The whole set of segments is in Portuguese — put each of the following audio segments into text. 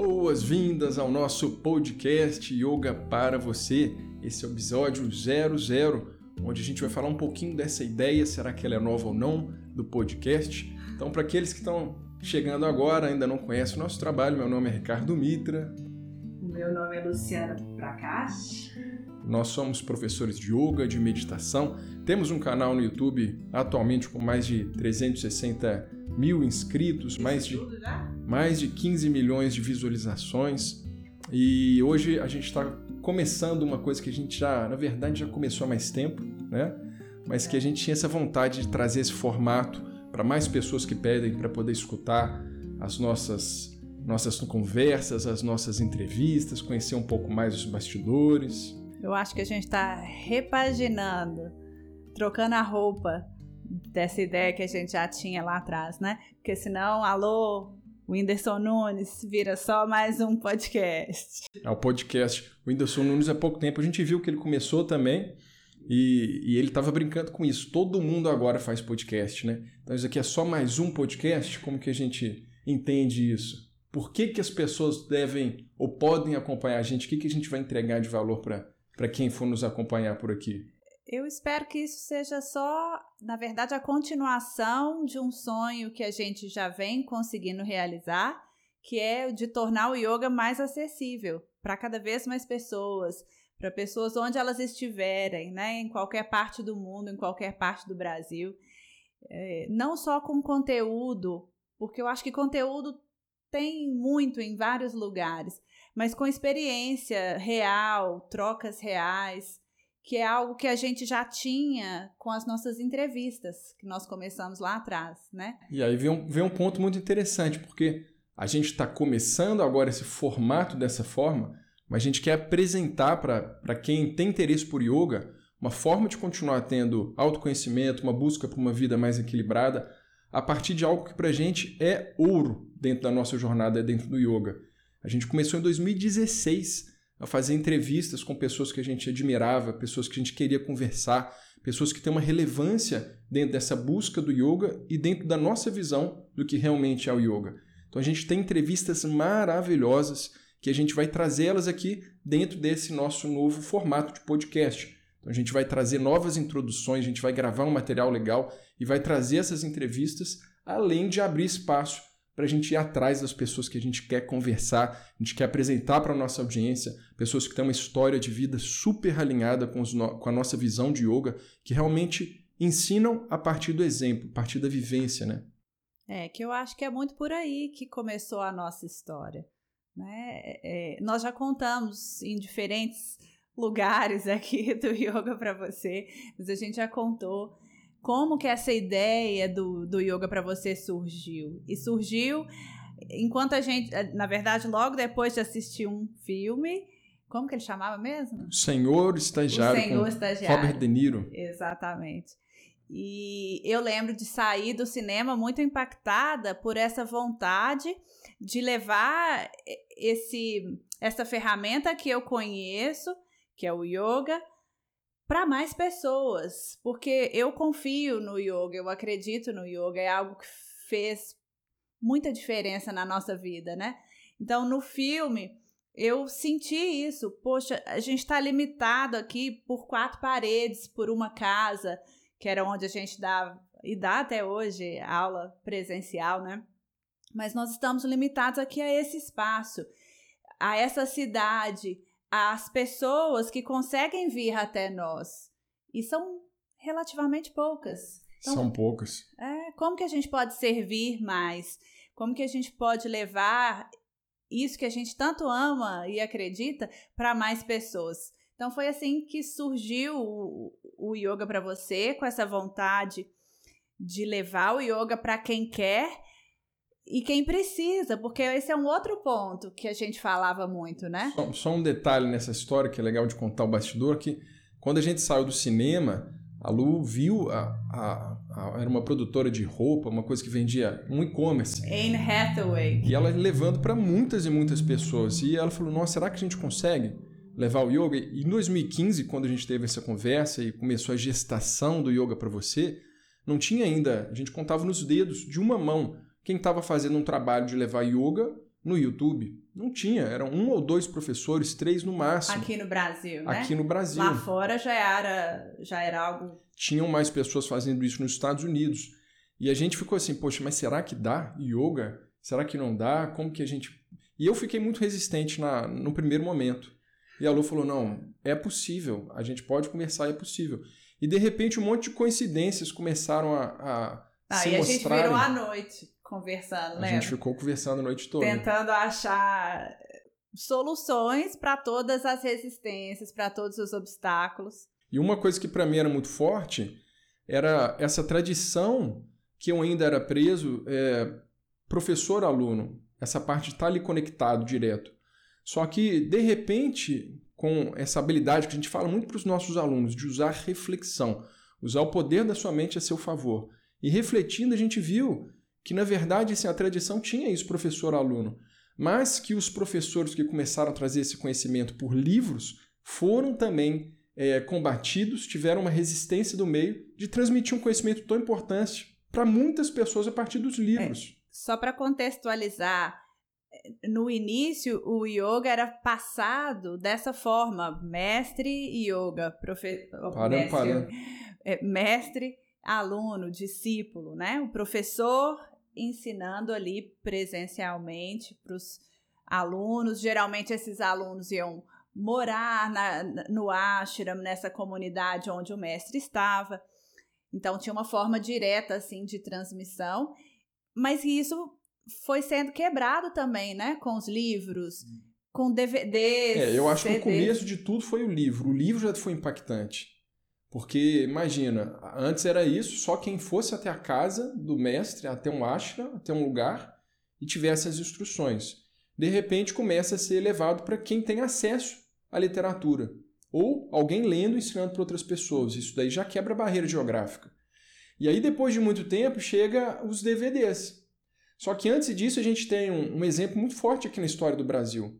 Boas-vindas ao nosso podcast Yoga para você. Esse é o episódio 00, onde a gente vai falar um pouquinho dessa ideia, será que ela é nova ou não, do podcast. Então, para aqueles que estão chegando agora, ainda não conhecem o nosso trabalho, meu nome é Ricardo Mitra. Meu nome é Luciana Prakash. Nós somos professores de yoga, de meditação. Temos um canal no YouTube atualmente com mais de 360 mil inscritos, mais de, mais de 15 milhões de visualizações. E hoje a gente está começando uma coisa que a gente já, na verdade, já começou há mais tempo, né? Mas que a gente tinha essa vontade de trazer esse formato para mais pessoas que pedem para poder escutar as nossas nossas conversas, as nossas entrevistas, conhecer um pouco mais os bastidores. Eu acho que a gente está repaginando, trocando a roupa dessa ideia que a gente já tinha lá atrás, né? Porque senão, alô, Whindersson Nunes vira só mais um podcast. É o podcast. O Whindersson Nunes há pouco tempo a gente viu que ele começou também e, e ele estava brincando com isso. Todo mundo agora faz podcast, né? Então isso aqui é só mais um podcast? Como que a gente entende isso? Por que, que as pessoas devem ou podem acompanhar a gente? O que, que a gente vai entregar de valor para quem for nos acompanhar por aqui? Eu espero que isso seja só, na verdade, a continuação de um sonho que a gente já vem conseguindo realizar, que é de tornar o yoga mais acessível para cada vez mais pessoas, para pessoas onde elas estiverem, né, em qualquer parte do mundo, em qualquer parte do Brasil. É, não só com conteúdo, porque eu acho que conteúdo tem muito em vários lugares, mas com experiência real, trocas reais que é algo que a gente já tinha com as nossas entrevistas, que nós começamos lá atrás, né? E aí vem um, vem um ponto muito interessante, porque a gente está começando agora esse formato dessa forma, mas a gente quer apresentar para quem tem interesse por yoga uma forma de continuar tendo autoconhecimento, uma busca por uma vida mais equilibrada, a partir de algo que para a gente é ouro dentro da nossa jornada dentro do yoga. A gente começou em 2016 a fazer entrevistas com pessoas que a gente admirava, pessoas que a gente queria conversar, pessoas que têm uma relevância dentro dessa busca do yoga e dentro da nossa visão do que realmente é o yoga. Então a gente tem entrevistas maravilhosas que a gente vai trazê-las aqui dentro desse nosso novo formato de podcast. Então a gente vai trazer novas introduções, a gente vai gravar um material legal e vai trazer essas entrevistas, além de abrir espaço para a gente ir atrás das pessoas que a gente quer conversar, a gente quer apresentar para a nossa audiência, pessoas que têm uma história de vida super alinhada com, no... com a nossa visão de yoga, que realmente ensinam a partir do exemplo, a partir da vivência, né? É, que eu acho que é muito por aí que começou a nossa história. Né? É, é nós já contamos em diferentes lugares aqui do yoga para você, mas a gente já contou como que essa ideia do, do yoga para você surgiu. E surgiu enquanto a gente, na verdade, logo depois de assistir um filme, como que ele chamava mesmo? Senhor Estagiário. O Senhor Estagiário. Robert De Niro. Exatamente. E eu lembro de sair do cinema muito impactada por essa vontade de levar esse essa ferramenta que eu conheço, que é o yoga, para mais pessoas, porque eu confio no yoga, eu acredito no yoga, é algo que fez muita diferença na nossa vida, né? Então, no filme, eu senti isso. Poxa, a gente está limitado aqui por quatro paredes, por uma casa, que era onde a gente dá e dá até hoje aula presencial, né? Mas nós estamos limitados aqui a esse espaço, a essa cidade, as pessoas que conseguem vir até nós. E são relativamente poucas. Então, são poucas. É, como que a gente pode servir mais? Como que a gente pode levar isso que a gente tanto ama e acredita para mais pessoas? Então foi assim que surgiu o, o yoga para você, com essa vontade de levar o yoga para quem quer e quem precisa, porque esse é um outro ponto que a gente falava muito, né? Só, só, um detalhe nessa história que é legal de contar o bastidor, que quando a gente saiu do cinema, a Lu viu, a, a, a era uma produtora de roupa, uma coisa que vendia um e-commerce. Anne Hathaway. E ela levando para muitas e muitas pessoas. E ela falou, nossa, será que a gente consegue levar o yoga? E em 2015, quando a gente teve essa conversa e começou a gestação do yoga para você, não tinha ainda, a gente contava nos dedos de uma mão quem estava fazendo um trabalho de levar yoga no YouTube. Não tinha, eram um ou dois professores, três no máximo. Aqui no Brasil, né? Aqui no Brasil. Lá fora já era, já era algo. Tinham mais pessoas fazendo isso nos Estados Unidos. E a gente ficou assim, poxa, mas será que dá yoga? Será que não dá? Como que a gente. E eu fiquei muito resistente na, no primeiro momento. E a Lu falou: não, é possível, a gente pode conversar, é possível. E de repente um monte de coincidências começaram a, a ah, se e a mostrarem. gente virou à noite conversando, A né? gente ficou conversando a noite toda. Tentando achar soluções para todas as resistências, para todos os obstáculos. E uma coisa que para mim era muito forte era essa tradição que eu ainda era preso, é, professor-aluno, essa parte de estar ali conectado direto. Só que, de repente, com essa habilidade que a gente fala muito para os nossos alunos, de usar reflexão, usar o poder da sua mente a seu favor. E refletindo, a gente viu que, na verdade, assim, a tradição tinha isso, professor-aluno, mas que os professores que começaram a trazer esse conhecimento por livros foram também é, combatidos, tiveram uma resistência do meio de transmitir um conhecimento tão importante para muitas pessoas a partir dos livros. É, só para contextualizar, no início o yoga era passado dessa forma, mestre yoga, profe... Parando, mestre, parando. É, mestre, aluno, discípulo, né? O professor ensinando ali presencialmente para os alunos. Geralmente esses alunos iam morar na, no ashram, nessa comunidade onde o mestre estava. Então tinha uma forma direta assim de transmissão, mas isso foi sendo quebrado também, né, com os livros, com DVDs. É, eu acho CDs. que o começo de tudo foi o livro. O livro já foi impactante. Porque, imagina, antes era isso, só quem fosse até a casa do mestre, até um ashram, até um lugar, e tivesse as instruções. De repente começa a ser levado para quem tem acesso à literatura. Ou alguém lendo e ensinando para outras pessoas. Isso daí já quebra a barreira geográfica. E aí, depois de muito tempo, chega os DVDs. Só que antes disso, a gente tem um, um exemplo muito forte aqui na história do Brasil.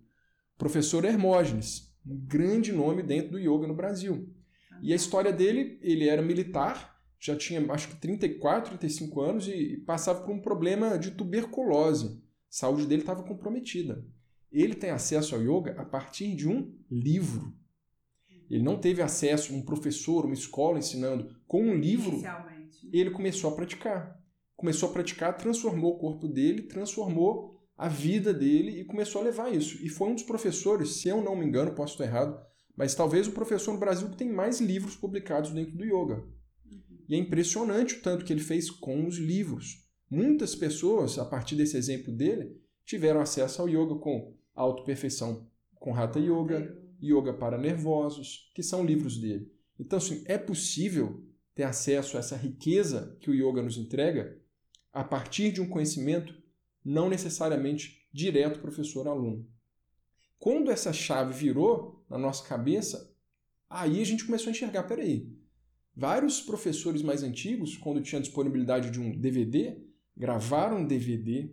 Professor Hermógenes, um grande nome dentro do yoga no Brasil. E a história dele, ele era militar, já tinha acho que 34, 35 anos e passava por um problema de tuberculose. A saúde dele estava comprometida. Ele tem acesso ao yoga a partir de um livro. Ele não teve acesso a um professor, uma escola ensinando. Com um livro, ele começou a praticar. Começou a praticar, transformou o corpo dele, transformou a vida dele e começou a levar isso. E foi um dos professores, se eu não me engano, posso estar errado, mas talvez o professor no Brasil que tem mais livros publicados dentro do yoga. E é impressionante o tanto que ele fez com os livros. Muitas pessoas, a partir desse exemplo dele, tiveram acesso ao yoga com Autoperfeição com Hatha Yoga, Yoga para Nervosos, que são livros dele. Então, assim, é possível ter acesso a essa riqueza que o yoga nos entrega a partir de um conhecimento não necessariamente direto professor-aluno. Quando essa chave virou na nossa cabeça, aí a gente começou a enxergar, peraí, vários professores mais antigos, quando tinham disponibilidade de um DVD, gravaram um DVD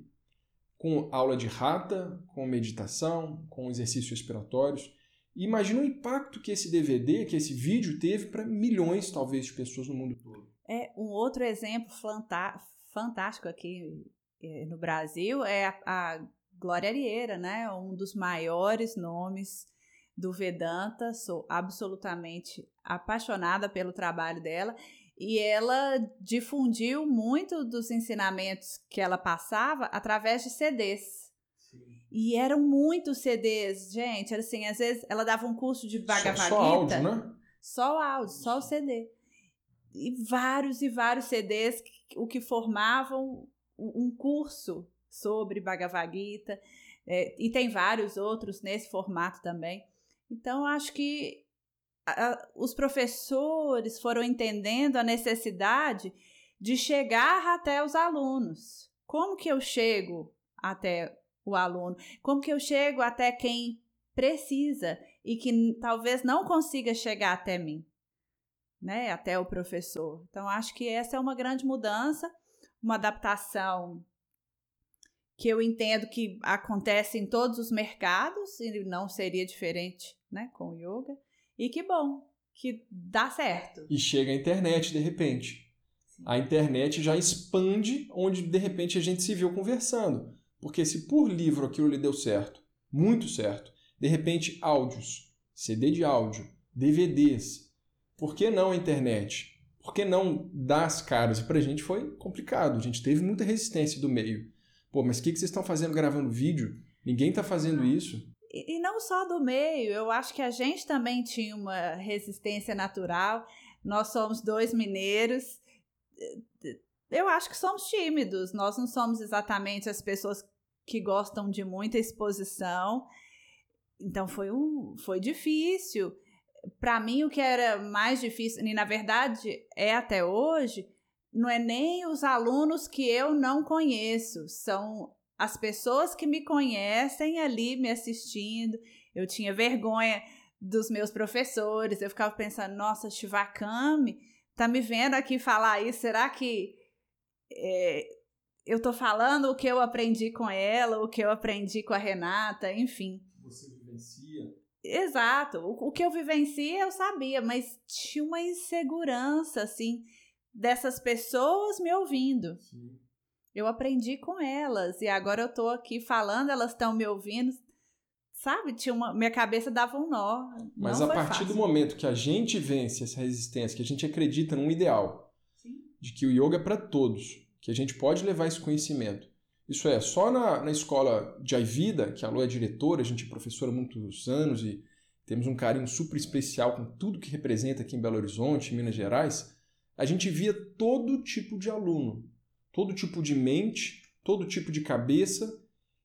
com aula de rata, com meditação, com exercícios respiratórios. E imagina o impacto que esse DVD, que esse vídeo teve para milhões, talvez, de pessoas no mundo todo. É um outro exemplo fantástico aqui eh, no Brasil é a, a Glória Arieira, né? Um dos maiores nomes do Vedanta. Sou absolutamente apaixonada pelo trabalho dela e ela difundiu muito dos ensinamentos que ela passava através de CDs. E eram muitos CDs, gente. Era assim, às vezes ela dava um curso de Bhagavad Só, só áudio, né? Só o áudio, só o CD. E vários e vários CDs, que- o que formavam um curso sobre Bhagavad Gita. É, e tem vários outros nesse formato também. Então, acho que a- a- os professores foram entendendo a necessidade de chegar até os alunos. Como que eu chego até o aluno? Como que eu chego até quem precisa e que talvez não consiga chegar até mim, né? Até o professor. Então, acho que essa é uma grande mudança, uma adaptação que eu entendo que acontece em todos os mercados e não seria diferente, né, com o yoga. E que bom, que dá certo. E chega a internet de repente. A internet já expande onde de repente a gente se viu conversando. Porque se por livro aquilo lhe deu certo, muito certo, de repente áudios, CD de áudio, DVDs, por que não a internet? Por que não dar as caras? E pra gente foi complicado, a gente teve muita resistência do meio. Pô, mas o que, que vocês estão fazendo gravando vídeo? Ninguém está fazendo isso. E, e não só do meio, eu acho que a gente também tinha uma resistência natural. Nós somos dois mineiros. Eu acho que somos tímidos. Nós não somos exatamente as pessoas que gostam de muita exposição. Então foi um, foi difícil. Para mim o que era mais difícil, e na verdade é até hoje, não é nem os alunos que eu não conheço, são as pessoas que me conhecem ali me assistindo. Eu tinha vergonha dos meus professores, eu ficava pensando, nossa, Shivakami tá me vendo aqui falar isso, será que é, eu tô falando o que eu aprendi com ela, o que eu aprendi com a Renata, enfim. Você vivencia? Exato, o, o que eu vivencia eu sabia, mas tinha uma insegurança, assim, dessas pessoas me ouvindo. Sim. Eu aprendi com elas e agora eu tô aqui falando, elas estão me ouvindo. Sabe, tinha uma, minha cabeça dava um nó. Mas a partir fácil. do momento que a gente vence essa resistência, que a gente acredita num ideal, Sim. de que o yoga é para todos, que a gente pode levar esse conhecimento. Isso é, só na, na escola de Ayurveda, que a Lu é diretora, a gente é professora há muitos anos e temos um carinho super especial com tudo que representa aqui em Belo Horizonte, em Minas Gerais, a gente via todo tipo de aluno todo tipo de mente, todo tipo de cabeça.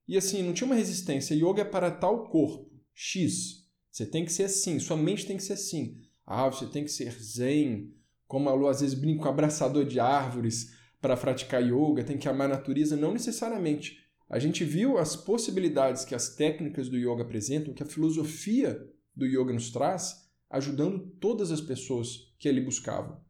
E assim, não tinha uma resistência. Yoga é para tal corpo, X. Você tem que ser assim, sua mente tem que ser assim. Ah, você tem que ser zen, como a Lu às vezes brinca com abraçador de árvores para praticar yoga, tem que amar a natureza. Não necessariamente. A gente viu as possibilidades que as técnicas do yoga apresentam, que a filosofia do yoga nos traz, ajudando todas as pessoas que ele buscavam.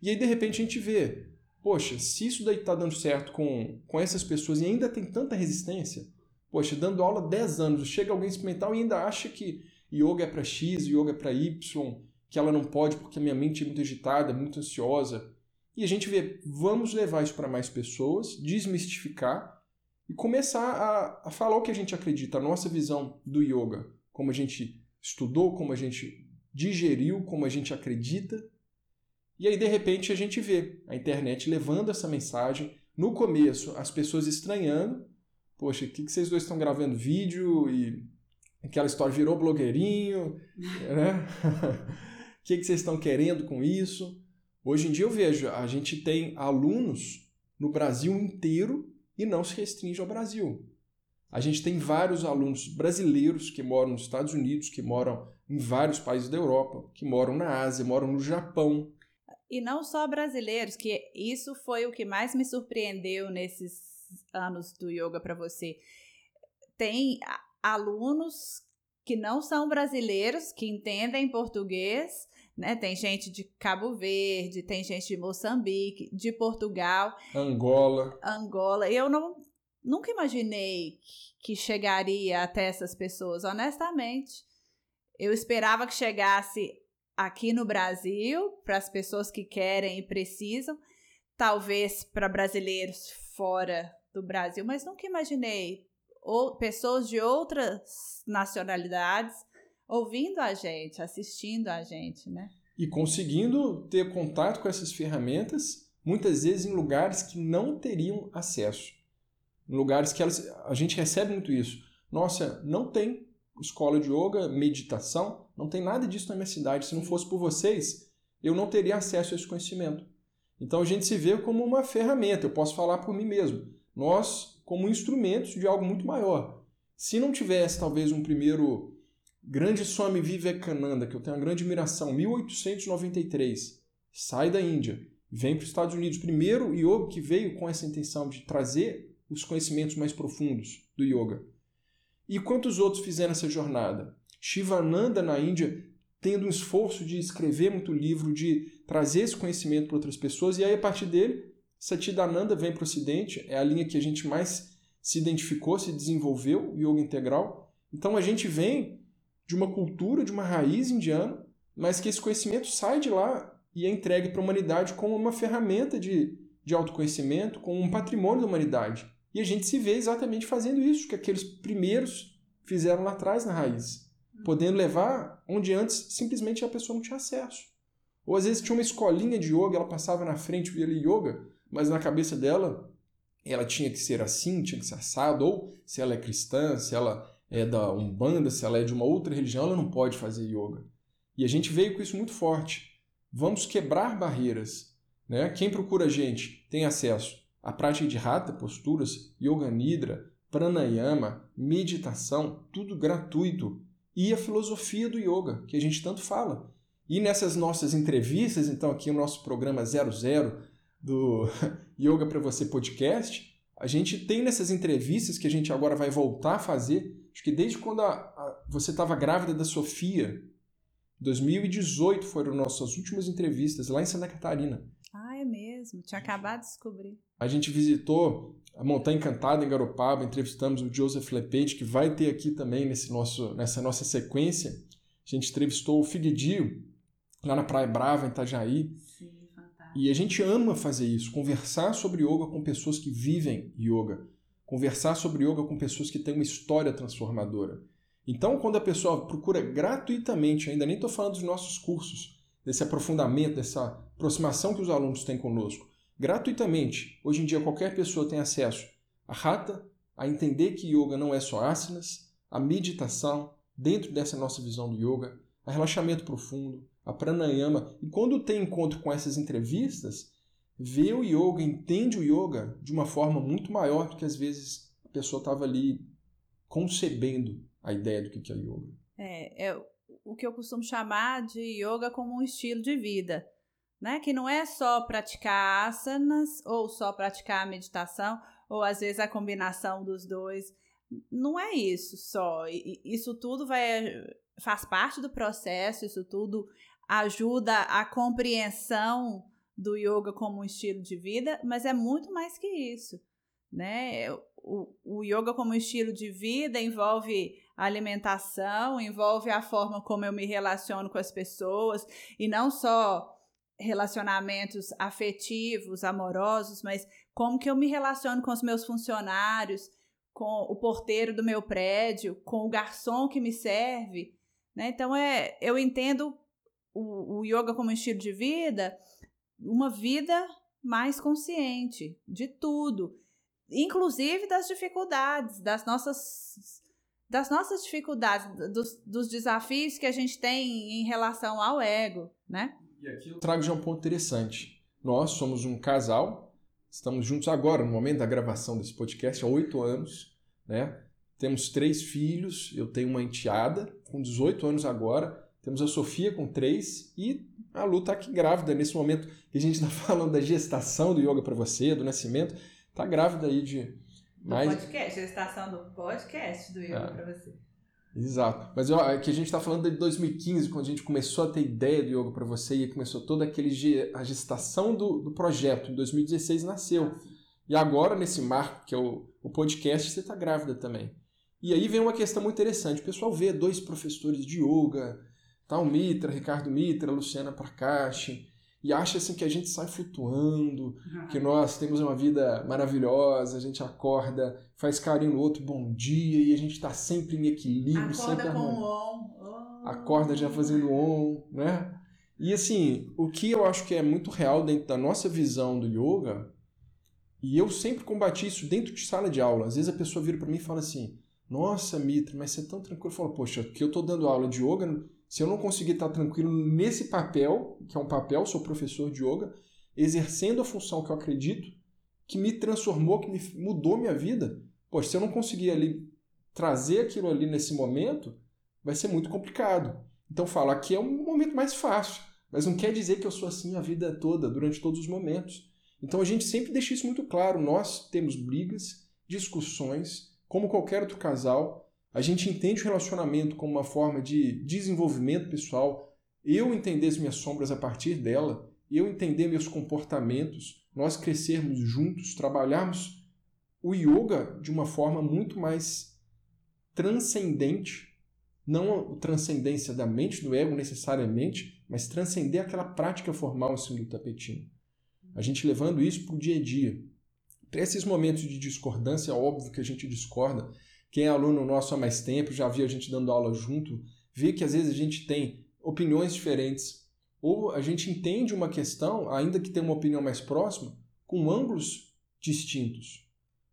E aí, de repente, a gente vê poxa, se isso daí está dando certo com, com essas pessoas e ainda tem tanta resistência, poxa, dando aula 10 anos, chega alguém experimental e ainda acha que yoga é para X, yoga é para Y, que ela não pode porque a minha mente é muito agitada, muito ansiosa. E a gente vê, vamos levar isso para mais pessoas, desmistificar e começar a, a falar o que a gente acredita, a nossa visão do yoga, como a gente estudou, como a gente digeriu, como a gente acredita e aí, de repente, a gente vê a internet levando essa mensagem. No começo, as pessoas estranhando. Poxa, o que, que vocês dois estão gravando vídeo? E aquela história virou blogueirinho, né? O que, que vocês estão querendo com isso? Hoje em dia eu vejo, a gente tem alunos no Brasil inteiro e não se restringe ao Brasil. A gente tem vários alunos brasileiros que moram nos Estados Unidos, que moram em vários países da Europa, que moram na Ásia, moram no Japão, e não só brasileiros, que isso foi o que mais me surpreendeu nesses anos do yoga para você. Tem alunos que não são brasileiros, que entendem português, né? Tem gente de Cabo Verde, tem gente de Moçambique, de Portugal, Angola. Angola. Eu não nunca imaginei que chegaria até essas pessoas, honestamente. Eu esperava que chegasse aqui no Brasil, para as pessoas que querem e precisam, talvez para brasileiros fora do Brasil, mas nunca imaginei ou pessoas de outras nacionalidades ouvindo a gente, assistindo a gente, né? E conseguindo ter contato com essas ferramentas, muitas vezes em lugares que não teriam acesso. Em lugares que elas, a gente recebe muito isso. Nossa, não tem escola de yoga, meditação, não tem nada disso na minha cidade. Se não fosse por vocês, eu não teria acesso a esse conhecimento. Então a gente se vê como uma ferramenta, eu posso falar por mim mesmo. Nós, como instrumentos de algo muito maior. Se não tivesse talvez um primeiro grande Swami Vivekananda, que eu tenho uma grande admiração, 1893, sai da Índia, vem para os Estados Unidos, primeiro yoga que veio com essa intenção de trazer os conhecimentos mais profundos do yoga. E quantos outros fizeram essa jornada? Shivananda na Índia tendo um esforço de escrever muito livro, de trazer esse conhecimento para outras pessoas, e aí a partir dele, Satchidananda vem para o Ocidente, é a linha que a gente mais se identificou, se desenvolveu, o yoga integral. Então a gente vem de uma cultura, de uma raiz indiana, mas que esse conhecimento sai de lá e é entregue para a humanidade como uma ferramenta de, de autoconhecimento, como um patrimônio da humanidade. E a gente se vê exatamente fazendo isso que aqueles primeiros fizeram lá atrás na raiz, podendo levar onde antes simplesmente a pessoa não tinha acesso. Ou às vezes tinha uma escolinha de yoga, ela passava na frente via yoga, mas na cabeça dela ela tinha que ser assim, tinha que ser assado, ou se ela é cristã, se ela é da Umbanda, se ela é de uma outra religião, ela não pode fazer yoga. E a gente veio com isso muito forte. Vamos quebrar barreiras. Né? Quem procura a gente tem acesso à prática de rata, posturas, yoga nidra, pranayama, meditação, tudo gratuito. E a filosofia do yoga, que a gente tanto fala. E nessas nossas entrevistas, então aqui no nosso programa 00 do Yoga para Você podcast, a gente tem nessas entrevistas que a gente agora vai voltar a fazer, acho que desde quando a, a, você estava grávida da Sofia, 2018 foram nossas últimas entrevistas lá em Santa Catarina. Ah, é mesmo? Tinha acabado de descobrir. A gente visitou a Montanha Encantada em Garopaba, entrevistamos o Joseph Lepage, que vai ter aqui também nesse nosso, nessa nossa sequência. A gente entrevistou o Figuedio, lá na Praia Brava, em Itajaí. Sim, fantástico. E a gente ama fazer isso, conversar sobre yoga com pessoas que vivem yoga, conversar sobre yoga com pessoas que têm uma história transformadora. Então, quando a pessoa procura gratuitamente, ainda nem estou falando dos nossos cursos, desse aprofundamento, dessa aproximação que os alunos têm conosco, gratuitamente, hoje em dia qualquer pessoa tem acesso a rata, a entender que yoga não é só asanas, a meditação dentro dessa nossa visão do yoga, a relaxamento profundo, a pranayama. E quando tem encontro com essas entrevistas, vê o yoga, entende o yoga de uma forma muito maior do que às vezes a pessoa estava ali concebendo a ideia do que é yoga. É, é o que eu costumo chamar de yoga como um estilo de vida, né? Que não é só praticar asanas ou só praticar meditação ou às vezes a combinação dos dois. Não é isso só. Isso tudo vai faz parte do processo, isso tudo ajuda a compreensão do yoga como um estilo de vida, mas é muito mais que isso, né? O, o yoga como estilo de vida envolve alimentação, envolve a forma como eu me relaciono com as pessoas e não só relacionamentos afetivos, amorosos, mas como que eu me relaciono com os meus funcionários, com o porteiro do meu prédio, com o garçom que me serve, né? Então é, eu entendo o, o yoga como estilo de vida, uma vida mais consciente de tudo, inclusive das dificuldades, das nossas das nossas dificuldades, dos, dos desafios que a gente tem em relação ao ego, né? E aqui eu trago já um ponto interessante. Nós somos um casal, estamos juntos agora, no momento da gravação desse podcast, há oito anos, né? Temos três filhos, eu tenho uma enteada com 18 anos agora, temos a Sofia com três e a Lu está aqui grávida nesse momento que a gente está falando da gestação do yoga para você, do nascimento. Está grávida aí de. Do mais... podcast, gestação do podcast do yoga é. para você. Exato. Mas ó, é que a gente está falando de 2015, quando a gente começou a ter ideia do yoga para você e começou toda aquele a gestação do, do projeto. Em 2016 nasceu. E agora, nesse marco, que é o, o podcast, você está grávida também. E aí vem uma questão muito interessante. O pessoal vê dois professores de yoga, o Mitra, Ricardo Mitra, Luciana Prakash, e acha assim que a gente sai flutuando, que nós temos uma vida maravilhosa, a gente acorda, faz carinho no outro, bom dia, e a gente está sempre em equilíbrio, acorda sempre com o on. Oh. Acorda já fazendo on, né? E assim, o que eu acho que é muito real dentro da nossa visão do yoga, e eu sempre combati isso dentro de sala de aula. Às vezes a pessoa vira para mim e fala assim: "Nossa, Mitra, mas você é tão tranquilo". Eu falo: "Poxa, que eu tô dando aula de yoga, se eu não conseguir estar tranquilo nesse papel, que é um papel, sou professor de yoga, exercendo a função que eu acredito, que me transformou, que me mudou minha vida, poxa, se eu não conseguir ali trazer aquilo ali nesse momento, vai ser muito complicado. Então falo, aqui é um momento mais fácil, mas não quer dizer que eu sou assim a vida toda, durante todos os momentos. Então a gente sempre deixa isso muito claro. Nós temos brigas, discussões, como qualquer outro casal, a gente entende o relacionamento como uma forma de desenvolvimento pessoal, eu entender as minhas sombras a partir dela, eu entender meus comportamentos, nós crescermos juntos, trabalharmos o yoga de uma forma muito mais transcendente, não a transcendência da mente, do ego necessariamente, mas transcender aquela prática formal em cima do tapetinho. A gente levando isso para o dia a dia. esses momentos de discordância, óbvio que a gente discorda. Quem é aluno nosso há mais tempo, já viu a gente dando aula junto, vê que às vezes a gente tem opiniões diferentes, ou a gente entende uma questão, ainda que tenha uma opinião mais próxima, com ângulos distintos.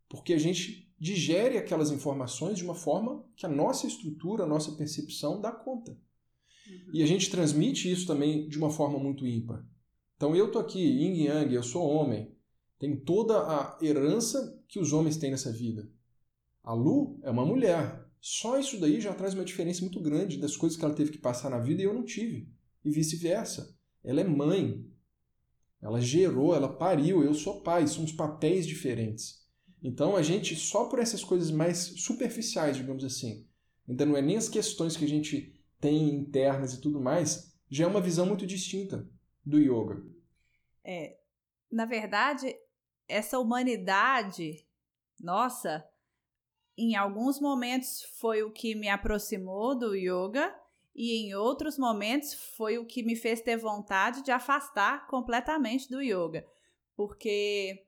Porque a gente digere aquelas informações de uma forma que a nossa estrutura, a nossa percepção dá conta. Uhum. E a gente transmite isso também de uma forma muito ímpar. Então eu tô aqui, yin yang, eu sou homem, tenho toda a herança que os homens têm nessa vida. A Lu é uma mulher. Só isso daí já traz uma diferença muito grande das coisas que ela teve que passar na vida e eu não tive. E vice-versa. Ela é mãe. Ela gerou, ela pariu, eu sou pai, somos papéis diferentes. Então a gente, só por essas coisas mais superficiais, digamos assim, ainda não é nem as questões que a gente tem internas e tudo mais, já é uma visão muito distinta do yoga. É, na verdade, essa humanidade nossa, em alguns momentos foi o que me aproximou do yoga e em outros momentos foi o que me fez ter vontade de afastar completamente do yoga, porque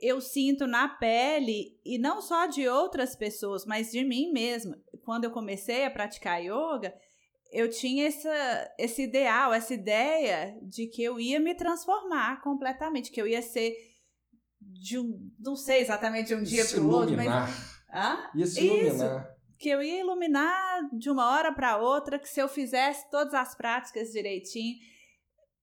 eu sinto na pele e não só de outras pessoas, mas de mim mesma. Quando eu comecei a praticar yoga, eu tinha essa, esse ideal, essa ideia de que eu ia me transformar completamente, que eu ia ser de um, não sei exatamente de um dia para o outro, mas Hã? ia se iluminar. Isso, que eu ia iluminar de uma hora para outra, que se eu fizesse todas as práticas direitinho,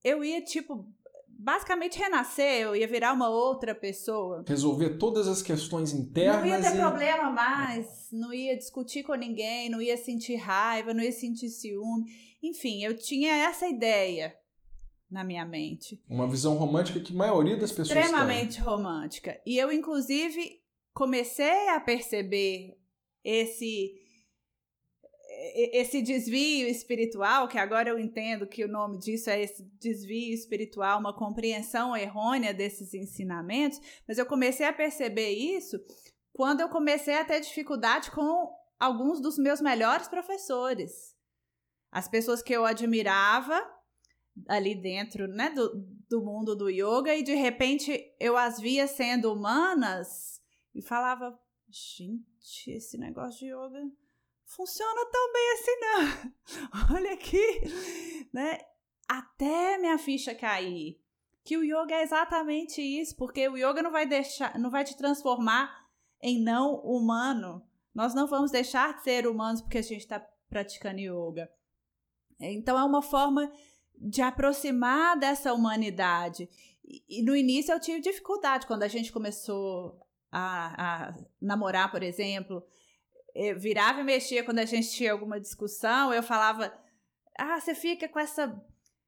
eu ia tipo basicamente renascer, eu ia virar uma outra pessoa. Resolver todas as questões internas. Não ia ter e... problema mais, não ia discutir com ninguém, não ia sentir raiva, não ia sentir ciúme. Enfim, eu tinha essa ideia na minha mente. Uma visão romântica que a maioria das pessoas Extremamente tem. romântica. E eu, inclusive, comecei a perceber esse esse desvio espiritual, que agora eu entendo que o nome disso é esse desvio espiritual, uma compreensão errônea desses ensinamentos, mas eu comecei a perceber isso quando eu comecei a ter dificuldade com alguns dos meus melhores professores. As pessoas que eu admirava ali dentro né, do, do mundo do yoga, e de repente eu as via sendo humanas e falava: gente, esse negócio de yoga funciona tão bem assim, não. Olha aqui, né? Até minha ficha cair. Que o yoga é exatamente isso, porque o yoga não vai deixar, não vai te transformar em não humano. Nós não vamos deixar de ser humanos porque a gente está praticando yoga. Então é uma forma de aproximar dessa humanidade. E, e no início eu tive dificuldade quando a gente começou a, a namorar, por exemplo eu virava e mexia quando a gente tinha alguma discussão, eu falava: "Ah, você fica com essa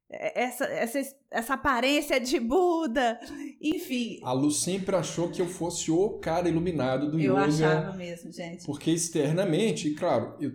essa, essa, essa aparência de Buda, enfim. A Lu sempre achou que eu fosse o cara iluminado do eu yoga. Eu achava mesmo, gente. Porque externamente, claro, eu,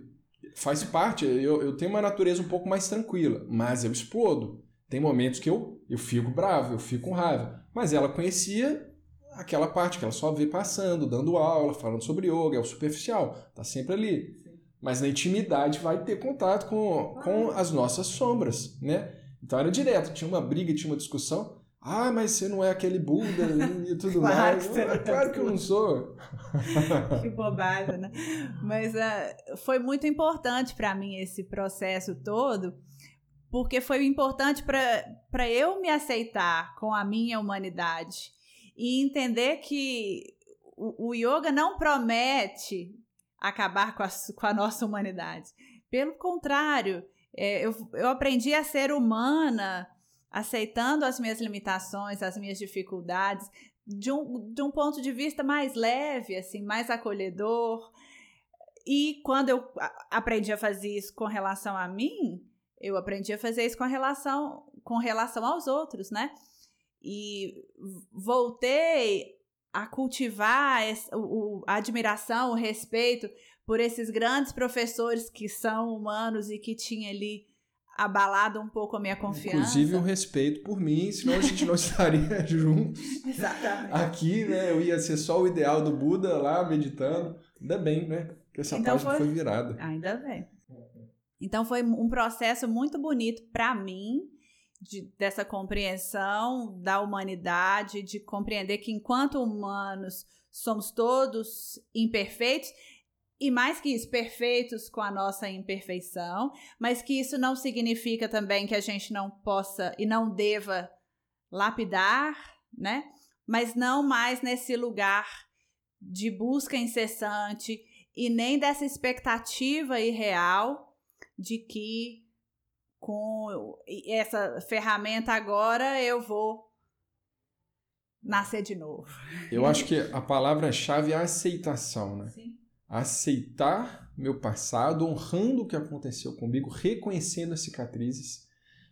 faz parte, eu, eu tenho uma natureza um pouco mais tranquila, mas eu explodo. Tem momentos que eu, eu fico bravo, eu fico com raiva. Mas ela conhecia aquela parte que ela só vê passando, dando aula, falando sobre yoga, é o superficial, tá sempre ali. Sim. Mas na intimidade vai ter contato com, com as nossas sombras, né? Então era direto, tinha uma briga, tinha uma discussão. Ah, mas você não é aquele Buda e tudo claro mais. Que ah, claro que eu não sou. que bobagem, né? Mas uh, foi muito importante para mim esse processo todo, porque foi importante para eu me aceitar com a minha humanidade e entender que o, o yoga não promete acabar com a, com a nossa humanidade. Pelo contrário, é, eu, eu aprendi a ser humana, aceitando as minhas limitações, as minhas dificuldades, de um, de um ponto de vista mais leve, assim, mais acolhedor. E quando eu aprendi a fazer isso com relação a mim, eu aprendi a fazer isso com relação, com relação aos outros, né? E voltei a cultivar a admiração, o respeito por esses grandes professores que são humanos e que tinha ali abalado um pouco a minha confiança. Inclusive o um respeito por mim, senão a gente não estaria juntos. Exatamente. Aqui, né, eu ia ser só o ideal do Buda lá meditando. Ainda bem, né, que essa então página foi, foi virada. Ainda bem. Então foi um processo muito bonito para mim de, dessa compreensão da humanidade, de compreender que enquanto humanos somos todos imperfeitos e mais que isso, perfeitos com a nossa imperfeição, mas que isso não significa também que a gente não possa e não deva lapidar, né? Mas não mais nesse lugar de busca incessante e nem dessa expectativa irreal de que com essa ferramenta agora eu vou nascer de novo. Eu acho que a palavra-chave é aceitação, né? Sim. Aceitar meu passado, honrando o que aconteceu comigo, reconhecendo as cicatrizes,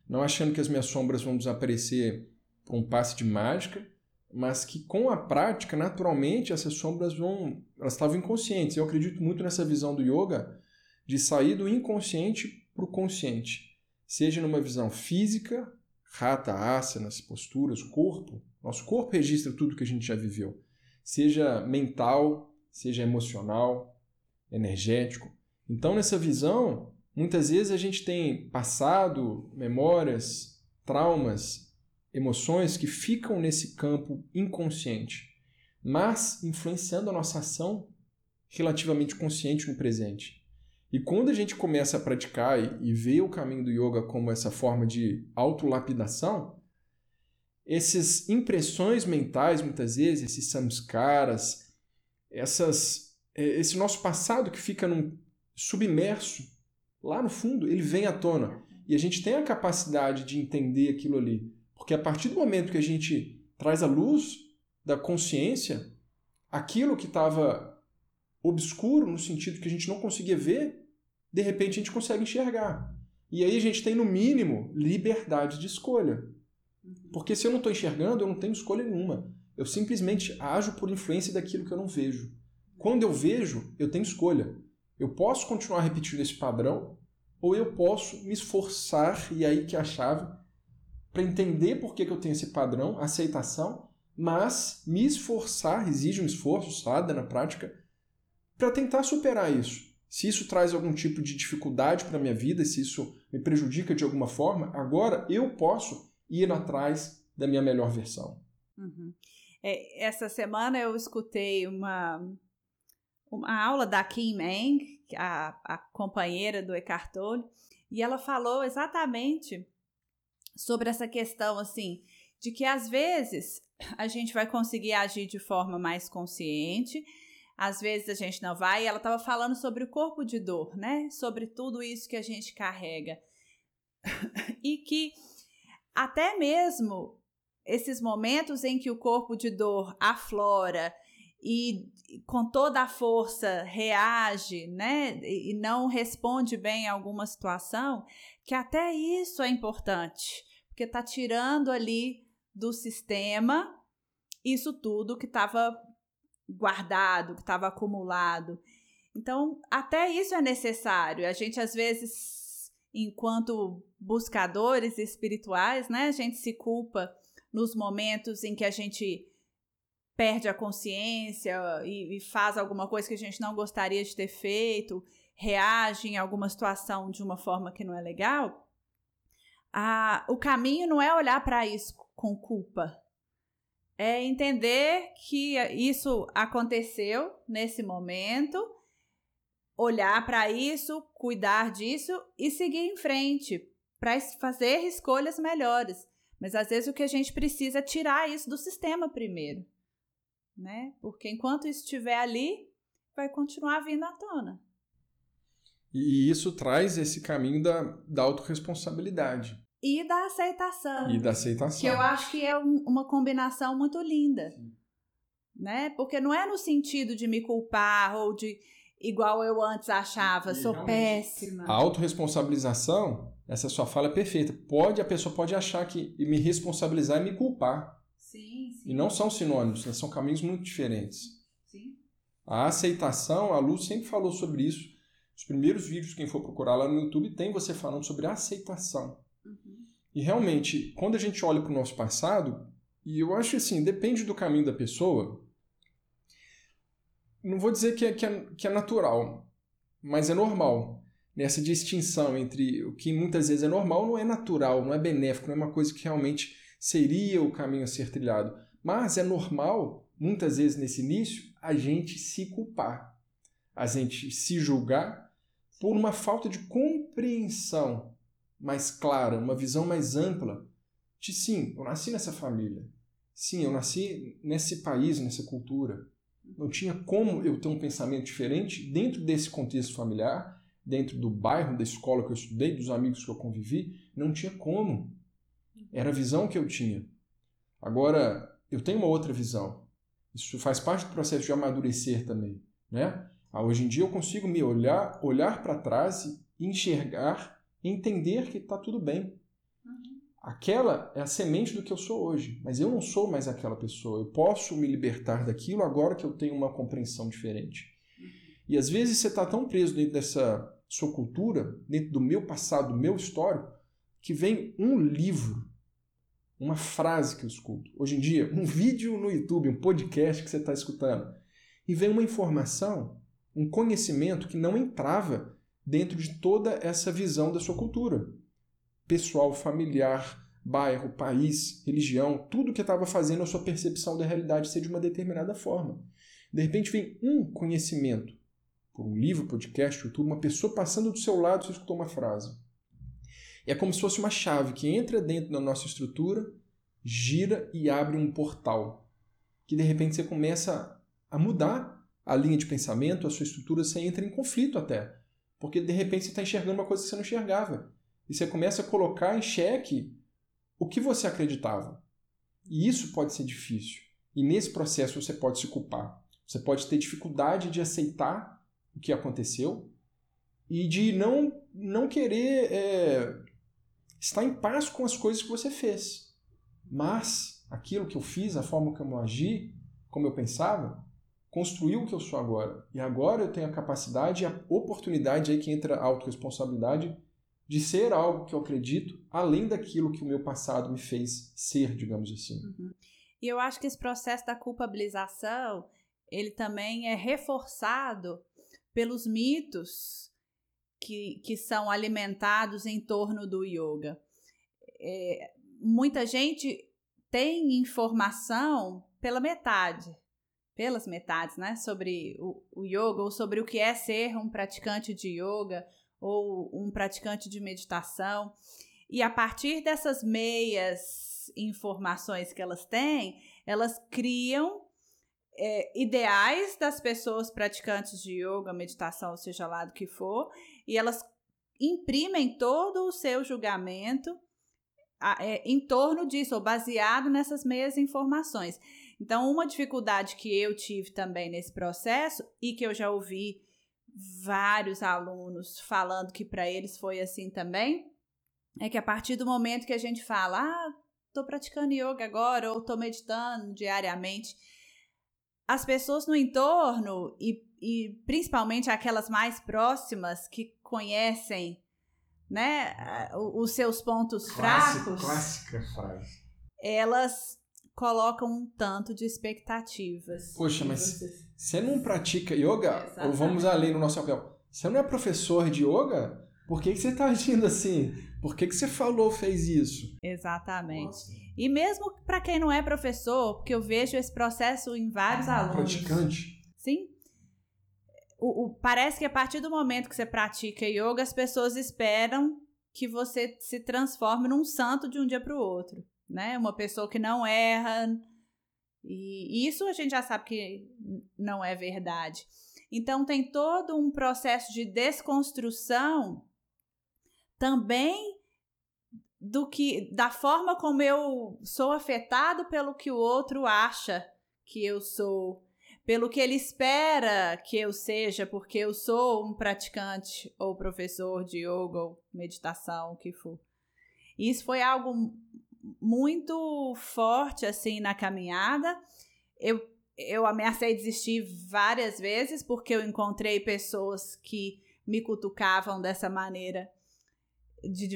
não achando que as minhas sombras vão desaparecer por um passe de mágica, mas que com a prática, naturalmente, essas sombras vão. Elas estavam inconscientes. Eu acredito muito nessa visão do yoga de sair do inconsciente para o consciente. Seja numa visão física, rata, asanas, posturas, corpo. Nosso corpo registra tudo que a gente já viveu. Seja mental, seja emocional, energético. Então, nessa visão, muitas vezes a gente tem passado, memórias, traumas, emoções que ficam nesse campo inconsciente, mas influenciando a nossa ação relativamente consciente no presente. E quando a gente começa a praticar e, vê o caminho do yoga como essa forma de autolapidação, essas impressões mentais, muitas vezes, esses samskaras, essas, é, esse nosso passado que fica num submerso lá no fundo, ele vem à tona. E a gente tem a capacidade de entender aquilo ali. Porque a partir do momento que a gente traz a luz da consciência, aquilo que estava obscuro, no sentido que a gente não conseguia ver, de repente a gente consegue enxergar. E aí a gente tem, no mínimo, liberdade de escolha. Porque se eu não estou enxergando, eu não tenho escolha nenhuma. Eu simplesmente ajo por influência daquilo que eu não vejo. Quando eu vejo, eu tenho escolha. Eu posso continuar repetindo esse padrão, ou eu posso me esforçar, e aí que é a chave, para entender por que, que eu tenho esse padrão, aceitação, mas me esforçar, exige um esforço, sada na prática, para tentar superar isso. Se isso traz algum tipo de dificuldade para a minha vida, se isso me prejudica de alguma forma, agora eu posso ir atrás da minha melhor versão. Uhum. É, essa semana eu escutei uma, uma aula da Kim Eng, a, a companheira do Eckhart Tolle, e ela falou exatamente sobre essa questão assim de que às vezes a gente vai conseguir agir de forma mais consciente, às vezes a gente não vai. E ela estava falando sobre o corpo de dor, né? Sobre tudo isso que a gente carrega. e que até mesmo esses momentos em que o corpo de dor aflora e com toda a força reage, né, e não responde bem a alguma situação, que até isso é importante porque está tirando ali do sistema isso tudo que estava guardado, que estava acumulado. Então, até isso é necessário. A gente, às vezes, enquanto buscadores espirituais, né, a gente se culpa nos momentos em que a gente perde a consciência e, e faz alguma coisa que a gente não gostaria de ter feito, reage em alguma situação de uma forma que não é legal a, o caminho não é olhar para isso com culpa. É entender que isso aconteceu nesse momento, olhar para isso, cuidar disso e seguir em frente para fazer escolhas melhores. Mas às vezes o que a gente precisa é tirar isso do sistema primeiro, né? Porque enquanto isso estiver ali, vai continuar vindo à tona. E isso traz esse caminho da, da autorresponsabilidade. E da aceitação. E da aceitação. Que eu acho que é um, uma combinação muito linda. Sim. Né? Porque não é no sentido de me culpar ou de igual eu antes achava, e sou péssima. A autorresponsabilização, essa sua fala é perfeita. Pode, a pessoa pode achar que me responsabilizar é me culpar. Sim, sim. E não são sinônimos, né? são caminhos muito diferentes. Sim. A aceitação, a Lu sempre falou sobre isso os primeiros vídeos, quem for procurar lá no YouTube, tem você falando sobre aceitação. E realmente, quando a gente olha para o nosso passado, e eu acho assim, depende do caminho da pessoa, não vou dizer que é, que é, que é natural, mas é normal. nessa distinção entre o que muitas vezes é normal, não é natural, não é benéfico, não é uma coisa que realmente seria o caminho a ser trilhado. Mas é normal, muitas vezes nesse início, a gente se culpar, a gente se julgar por uma falta de compreensão mais clara, uma visão mais ampla de sim, eu nasci nessa família, sim, eu nasci nesse país, nessa cultura. Não tinha como eu ter um pensamento diferente dentro desse contexto familiar, dentro do bairro, da escola que eu estudei, dos amigos que eu convivi. Não tinha como. Era a visão que eu tinha. Agora, eu tenho uma outra visão. Isso faz parte do processo de amadurecer também, né? Ah, hoje em dia eu consigo me olhar, olhar para trás e enxergar, entender que está tudo bem. Uhum. Aquela é a semente do que eu sou hoje, mas eu não sou mais aquela pessoa. Eu posso me libertar daquilo agora que eu tenho uma compreensão diferente. Uhum. E às vezes você está tão preso dentro dessa sua cultura, dentro do meu passado, do meu histórico, que vem um livro uma frase que eu escuto. Hoje em dia, um vídeo no YouTube, um podcast que você está escutando. E vem uma informação, um conhecimento que não entrava dentro de toda essa visão da sua cultura. Pessoal, familiar, bairro, país, religião, tudo que estava fazendo a sua percepção da realidade ser de uma determinada forma. De repente vem um conhecimento, por um livro, podcast, YouTube, uma pessoa passando do seu lado, você escutou uma frase. É como se fosse uma chave que entra dentro da nossa estrutura, gira e abre um portal. Que de repente você começa a mudar a linha de pensamento, a sua estrutura, você entra em conflito até. Porque de repente você está enxergando uma coisa que você não enxergava. E você começa a colocar em xeque o que você acreditava. E isso pode ser difícil. E nesse processo você pode se culpar. Você pode ter dificuldade de aceitar o que aconteceu e de não, não querer é, está em paz com as coisas que você fez. Mas aquilo que eu fiz, a forma como eu agi, como eu pensava, construiu o que eu sou agora. E agora eu tenho a capacidade e a oportunidade aí que entra a autorresponsabilidade de ser algo que eu acredito, além daquilo que o meu passado me fez ser, digamos assim. Uhum. E eu acho que esse processo da culpabilização, ele também é reforçado pelos mitos que, que são alimentados em torno do yoga. É, muita gente tem informação pela metade, pelas metades, né? Sobre o, o yoga, ou sobre o que é ser um praticante de yoga, ou um praticante de meditação. E a partir dessas meias informações que elas têm, elas criam é, ideais das pessoas praticantes de yoga, meditação, seja lá do que for, e elas imprimem todo o seu julgamento é, em torno disso, ou baseado nessas meias informações. Então, uma dificuldade que eu tive também nesse processo, e que eu já ouvi vários alunos falando que para eles foi assim também, é que a partir do momento que a gente fala, ah, estou praticando yoga agora, ou estou meditando diariamente, as pessoas no entorno e, e principalmente aquelas mais próximas que conhecem né, os seus pontos Clássico, fracos. Clássica frase. Elas colocam um tanto de expectativas. Poxa, mas você não pratica yoga? Exatamente. Ou vamos além no nosso papel. Você não é professor de yoga? Por que, que você está agindo assim? Por que, que você falou, fez isso? Exatamente. Nossa. E mesmo para quem não é professor, porque eu vejo esse processo em vários ah, alunos. Praticante. Sim. O, o, parece que a partir do momento que você pratica yoga, as pessoas esperam que você se transforme num santo de um dia para o outro, né? Uma pessoa que não erra. E isso a gente já sabe que não é verdade. Então tem todo um processo de desconstrução também do que da forma como eu sou afetado pelo que o outro acha que eu sou, pelo que ele espera que eu seja, porque eu sou um praticante ou professor de yoga ou meditação, o que for. Isso foi algo muito forte assim na caminhada. Eu eu ameacei desistir várias vezes porque eu encontrei pessoas que me cutucavam dessa maneira de,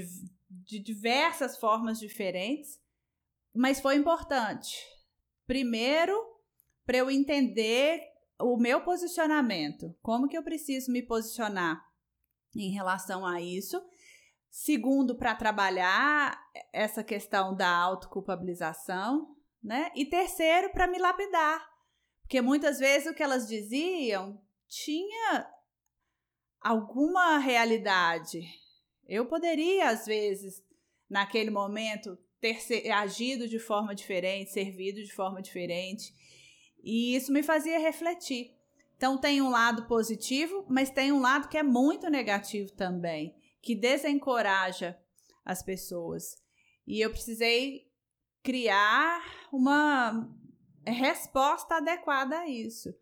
de diversas formas diferentes, mas foi importante. Primeiro, para eu entender o meu posicionamento, como que eu preciso me posicionar em relação a isso. Segundo, para trabalhar essa questão da autoculpabilização, né? E terceiro, para me lapidar. Porque muitas vezes o que elas diziam tinha alguma realidade. Eu poderia, às vezes, naquele momento, ter agido de forma diferente, servido de forma diferente. E isso me fazia refletir. Então, tem um lado positivo, mas tem um lado que é muito negativo também, que desencoraja as pessoas. E eu precisei criar uma resposta adequada a isso.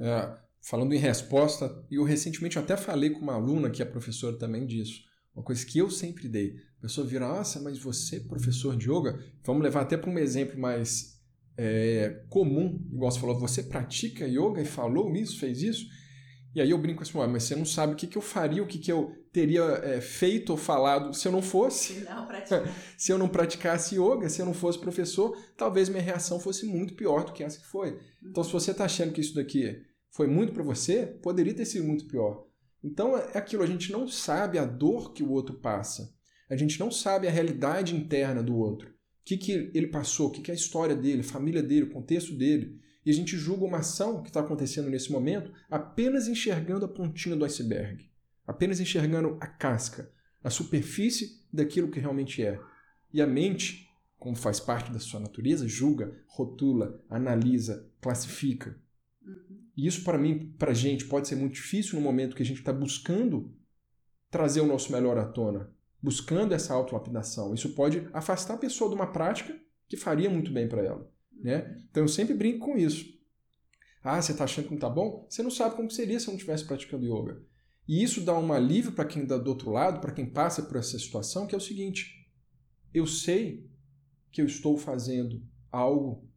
É, falando em resposta, eu recentemente até falei com uma aluna que é professora também disso. Uma coisa que eu sempre dei. A pessoa vira, nossa, mas você, é professor de yoga, vamos levar até para um exemplo mais é, comum, igual você falou, você pratica yoga e falou isso, fez isso? E aí eu brinco assim, mas você não sabe o que, que eu faria, o que, que eu teria é, feito ou falado se eu não fosse. Não, se eu não praticasse yoga, se eu não fosse professor, talvez minha reação fosse muito pior do que essa que foi. Uhum. Então, se você está achando que isso daqui foi muito para você, poderia ter sido muito pior. Então, é aquilo, a gente não sabe a dor que o outro passa. A gente não sabe a realidade interna do outro. O que, que ele passou, o que, que é a história dele, a família dele, o contexto dele. E a gente julga uma ação que está acontecendo nesse momento apenas enxergando a pontinha do iceberg apenas enxergando a casca, a superfície daquilo que realmente é. E a mente, como faz parte da sua natureza, julga, rotula, analisa, classifica. E isso, para mim, para a gente, pode ser muito difícil no momento que a gente está buscando trazer o nosso melhor à tona, buscando essa autolapidação. Isso pode afastar a pessoa de uma prática que faria muito bem para ela. Né? Então eu sempre brinco com isso. Ah, você está achando que não está bom? Você não sabe como seria se eu não estivesse praticando yoga. E isso dá um alívio para quem está do outro lado, para quem passa por essa situação, que é o seguinte: eu sei que eu estou fazendo algo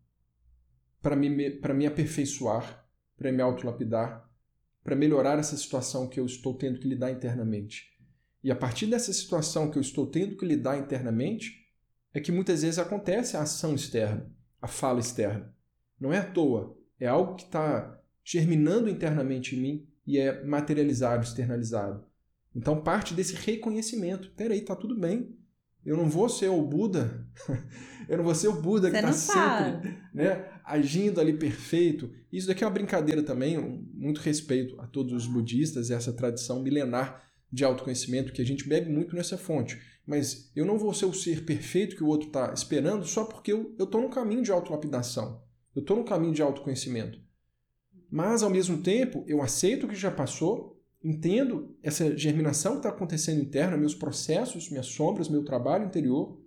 para me, me aperfeiçoar, para me autolapidar, para melhorar essa situação que eu estou tendo que lidar internamente. E a partir dessa situação que eu estou tendo que lidar internamente, é que muitas vezes acontece a ação externa, a fala externa. Não é à toa, é algo que está germinando internamente em mim e é materializado, externalizado. Então parte desse reconhecimento. Peraí, tá tudo bem. Eu não vou ser o Buda. eu não vou ser o Buda que está sempre né, agindo ali perfeito. Isso daqui é uma brincadeira também, um, muito respeito a todos os budistas e essa tradição milenar de autoconhecimento que a gente bebe muito nessa fonte. Mas eu não vou ser o ser perfeito que o outro está esperando só porque eu estou no caminho de autolapidação. Eu estou no caminho de autoconhecimento. Mas, ao mesmo tempo, eu aceito o que já passou, entendo essa germinação que está acontecendo interna, meus processos, minhas sombras, meu trabalho interior,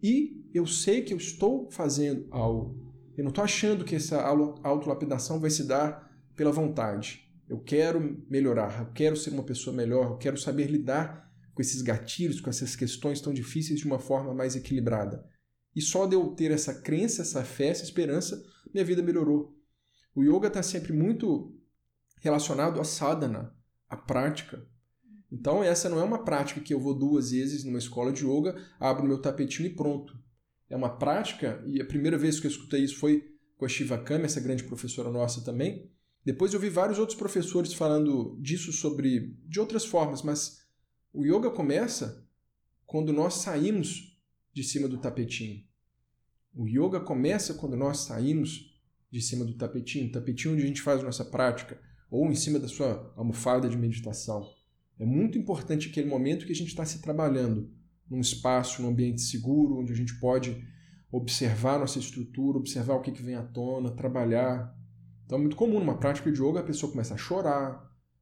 e eu sei que eu estou fazendo algo. Eu não estou achando que essa autolapidação vai se dar pela vontade. Eu quero melhorar, eu quero ser uma pessoa melhor, eu quero saber lidar com esses gatilhos, com essas questões tão difíceis de uma forma mais equilibrada. E só de eu ter essa crença, essa fé, essa esperança, minha vida melhorou. O yoga está sempre muito relacionado a sadhana, a prática. Então, essa não é uma prática que eu vou duas vezes numa escola de yoga, abro meu tapetinho e pronto. É uma prática, e a primeira vez que eu escutei isso foi com a Shiva Kami, essa grande professora nossa também. Depois eu vi vários outros professores falando disso sobre de outras formas, mas o yoga começa quando nós saímos de cima do tapetinho. O yoga começa quando nós saímos de cima do tapetinho, tapetinho onde a gente faz a nossa prática, ou em cima da sua almofada de meditação. É muito importante aquele momento que a gente está se trabalhando num espaço, num ambiente seguro, onde a gente pode observar nossa estrutura, observar o que, que vem à tona, trabalhar. Então é muito comum numa prática de yoga a pessoa começa a chorar,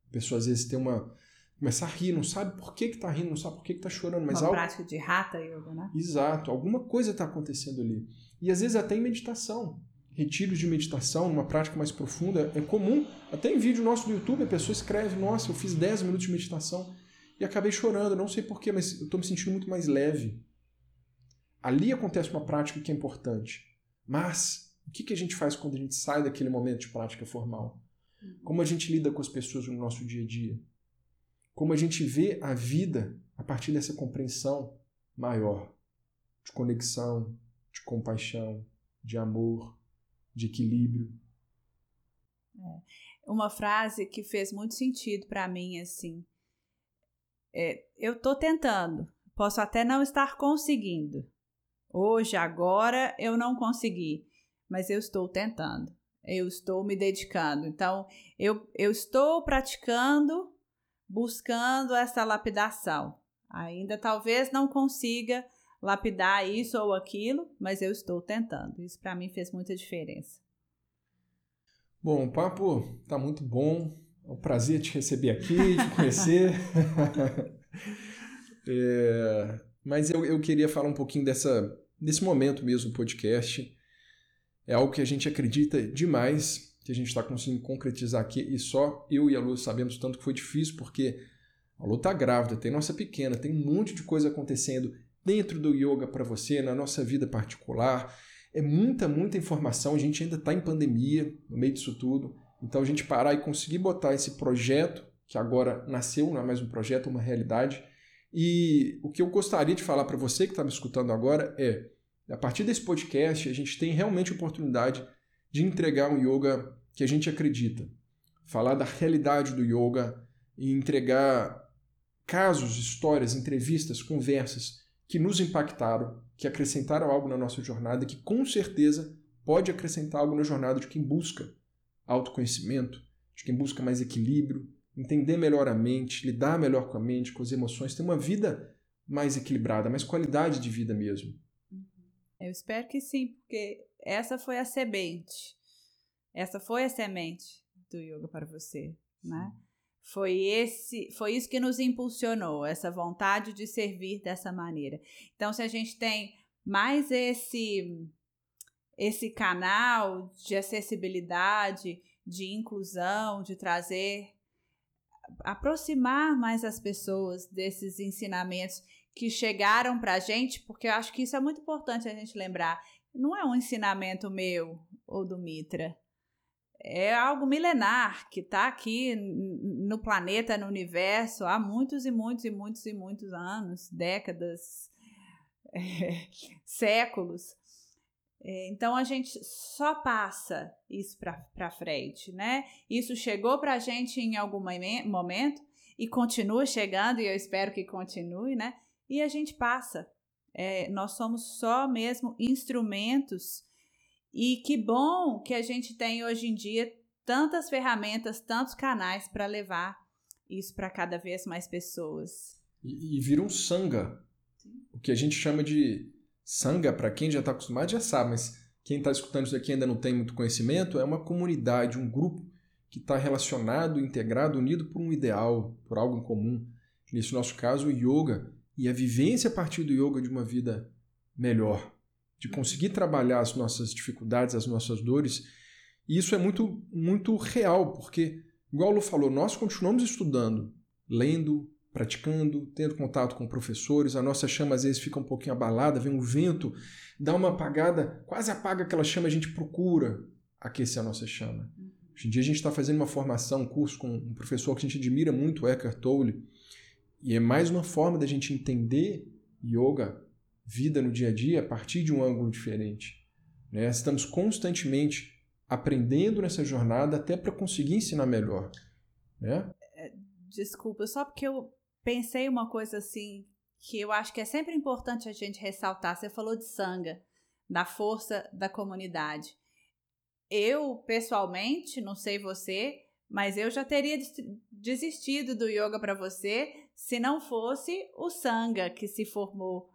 a pessoa às vezes tem uma começa a rir, não sabe por que está rindo, não sabe por que está chorando. Mas uma algo... prática de rata yoga, né? Exato, alguma coisa está acontecendo ali. E às vezes até em meditação retiros de meditação, uma prática mais profunda, é comum. Até em vídeo nosso do YouTube, a pessoa escreve: Nossa, eu fiz 10 minutos de meditação e acabei chorando. Não sei porquê, mas eu estou me sentindo muito mais leve. Ali acontece uma prática que é importante. Mas o que, que a gente faz quando a gente sai daquele momento de prática formal? Como a gente lida com as pessoas no nosso dia a dia? Como a gente vê a vida a partir dessa compreensão maior de conexão, de compaixão, de amor, de equilíbrio. É. Uma frase que fez muito sentido para mim, assim, é, eu estou tentando, posso até não estar conseguindo. Hoje, agora, eu não consegui, mas eu estou tentando, eu estou me dedicando. Então, eu, eu estou praticando, buscando essa lapidação. Ainda talvez não consiga lapidar isso ou aquilo, mas eu estou tentando. Isso para mim fez muita diferença. Bom, o papo tá muito bom. É um prazer te receber aqui, te conhecer. é, mas eu, eu queria falar um pouquinho dessa, desse momento mesmo do podcast. É algo que a gente acredita demais, que a gente está conseguindo concretizar aqui, e só eu e a Lu sabemos tanto que foi difícil, porque a Lu está grávida, tem nossa pequena, tem um monte de coisa acontecendo dentro do yoga para você, na nossa vida particular. É muita, muita informação. A gente ainda está em pandemia, no meio disso tudo. Então, a gente parar e conseguir botar esse projeto, que agora nasceu, não é mais um projeto, é uma realidade. E o que eu gostaria de falar para você que está me escutando agora é: a partir desse podcast, a gente tem realmente a oportunidade de entregar um yoga que a gente acredita. Falar da realidade do yoga e entregar casos, histórias, entrevistas, conversas que nos impactaram, que acrescentaram algo na nossa jornada, que com certeza pode acrescentar algo na jornada de quem busca autoconhecimento, de quem busca mais equilíbrio, entender melhor a mente, lidar melhor com a mente, com as emoções, ter uma vida mais equilibrada, mais qualidade de vida mesmo. Eu espero que sim, porque essa foi a semente. Essa foi a semente do yoga para você, né? Foi esse, foi isso que nos impulsionou, essa vontade de servir dessa maneira. Então, se a gente tem mais esse esse canal de acessibilidade, de inclusão, de trazer aproximar mais as pessoas desses ensinamentos que chegaram para a gente, porque eu acho que isso é muito importante a gente lembrar. Não é um ensinamento meu ou do Mitra, é algo milenar que está aqui no planeta, no universo, há muitos e muitos e muitos e muitos anos, décadas, é, séculos. É, então a gente só passa isso para frente, né? Isso chegou para a gente em algum momento e continua chegando, e eu espero que continue, né? E a gente passa. É, nós somos só mesmo instrumentos e que bom que a gente tem hoje em dia tantas ferramentas, tantos canais para levar isso para cada vez mais pessoas. E, e vira um sanga. O que a gente chama de sanga, para quem já está acostumado já sabe, mas quem está escutando isso aqui ainda não tem muito conhecimento, é uma comunidade, um grupo que está relacionado, integrado, unido por um ideal, por algo em comum. Nesse nosso caso, o yoga e a vivência a partir do yoga de uma vida melhor de conseguir trabalhar as nossas dificuldades, as nossas dores. E isso é muito, muito real, porque, igual o Lu falou, nós continuamos estudando, lendo, praticando, tendo contato com professores, a nossa chama às vezes fica um pouquinho abalada, vem um vento, dá uma apagada, quase apaga aquela chama, a gente procura aquecer a nossa chama. Hoje em dia a gente está fazendo uma formação, um curso com um professor que a gente admira muito, Eckhart Tolle, e é mais uma forma da gente entender yoga vida no dia a dia a partir de um ângulo diferente. Né? Estamos constantemente aprendendo nessa jornada até para conseguir ensinar melhor. Né? É, desculpa, só porque eu pensei uma coisa assim que eu acho que é sempre importante a gente ressaltar. Você falou de sanga, da força da comunidade. Eu, pessoalmente, não sei você, mas eu já teria desistido do yoga para você se não fosse o sanga que se formou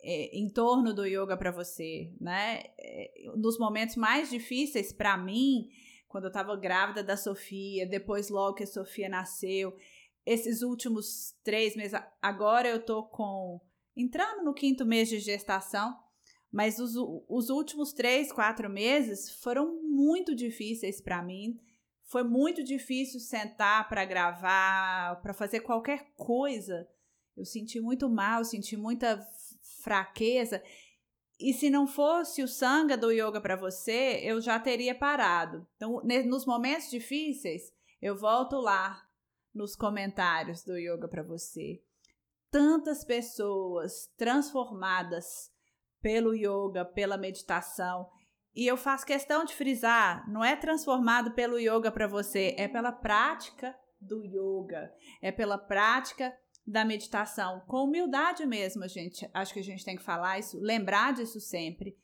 é, em torno do yoga para você, né? É, nos momentos mais difíceis para mim, quando eu estava grávida da Sofia, depois logo que a Sofia nasceu, esses últimos três meses, agora eu tô com entrando no quinto mês de gestação, mas os, os últimos três, quatro meses foram muito difíceis para mim. Foi muito difícil sentar para gravar, para fazer qualquer coisa. Eu senti muito mal, senti muita fraqueza. E se não fosse o sanga do yoga para você, eu já teria parado. Então, nos momentos difíceis, eu volto lá nos comentários do yoga para você. Tantas pessoas transformadas pelo yoga, pela meditação. E eu faço questão de frisar, não é transformado pelo yoga para você, é pela prática do yoga, é pela prática da meditação, com humildade mesmo, a gente. Acho que a gente tem que falar isso, lembrar disso sempre.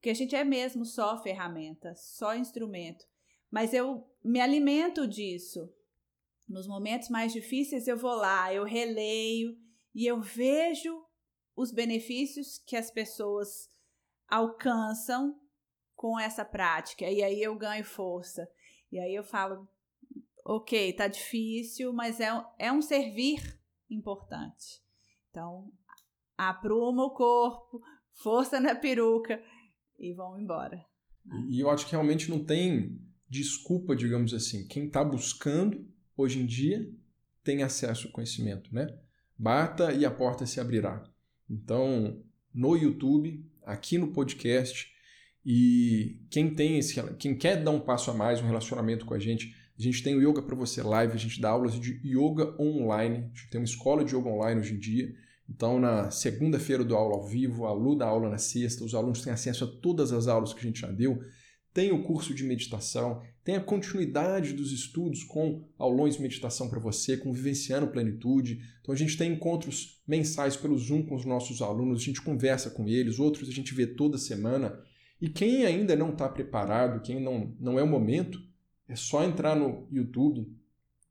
Que a gente é mesmo só ferramenta, só instrumento. Mas eu me alimento disso. Nos momentos mais difíceis eu vou lá, eu releio e eu vejo os benefícios que as pessoas alcançam com essa prática. E aí eu ganho força. E aí eu falo, ok, tá difícil, mas é, é um servir importante. Então, apruma o corpo, força na peruca e vão embora. E eu acho que realmente não tem desculpa, digamos assim. Quem está buscando hoje em dia tem acesso ao conhecimento, né? Bata e a porta se abrirá. Então, no YouTube, aqui no podcast, e quem tem esse, quem quer dar um passo a mais, um relacionamento com a gente, a gente tem o Yoga para você live, a gente dá aulas de yoga online, a gente tem uma escola de yoga online hoje em dia. Então, na segunda-feira do aula ao vivo, a Lu dá aula na sexta, os alunos têm acesso a todas as aulas que a gente já deu. Tem o curso de meditação, tem a continuidade dos estudos com aulões de meditação para você, com Vivenciando Plenitude. Então, a gente tem encontros mensais pelo Zoom com os nossos alunos, a gente conversa com eles, outros a gente vê toda semana. E quem ainda não está preparado, quem não, não é o momento, é só entrar no YouTube,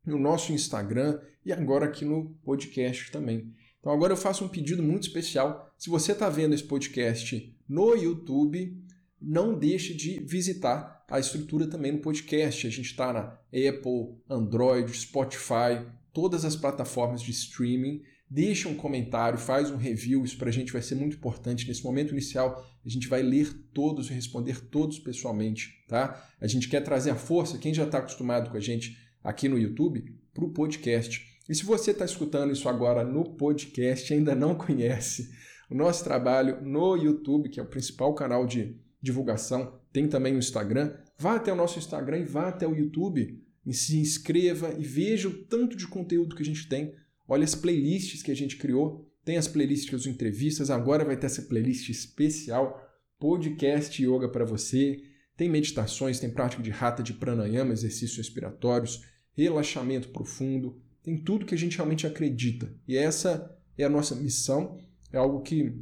no nosso Instagram e agora aqui no podcast também. Então agora eu faço um pedido muito especial. Se você está vendo esse podcast no YouTube, não deixe de visitar a estrutura também no podcast. A gente está na Apple, Android, Spotify, todas as plataformas de streaming deixa um comentário, faz um review, isso para a gente vai ser muito importante. Nesse momento inicial, a gente vai ler todos e responder todos pessoalmente, tá? A gente quer trazer a força, quem já está acostumado com a gente aqui no YouTube, para o podcast. E se você está escutando isso agora no podcast e ainda não conhece o nosso trabalho no YouTube, que é o principal canal de divulgação, tem também o Instagram, vá até o nosso Instagram e vá até o YouTube e se inscreva e veja o tanto de conteúdo que a gente tem Olha as playlists que a gente criou. Tem as playlists das entrevistas, agora vai ter essa playlist especial, podcast yoga para você. Tem meditações, tem prática de rata de pranayama, exercícios respiratórios, relaxamento profundo, tem tudo que a gente realmente acredita. E essa é a nossa missão, é algo que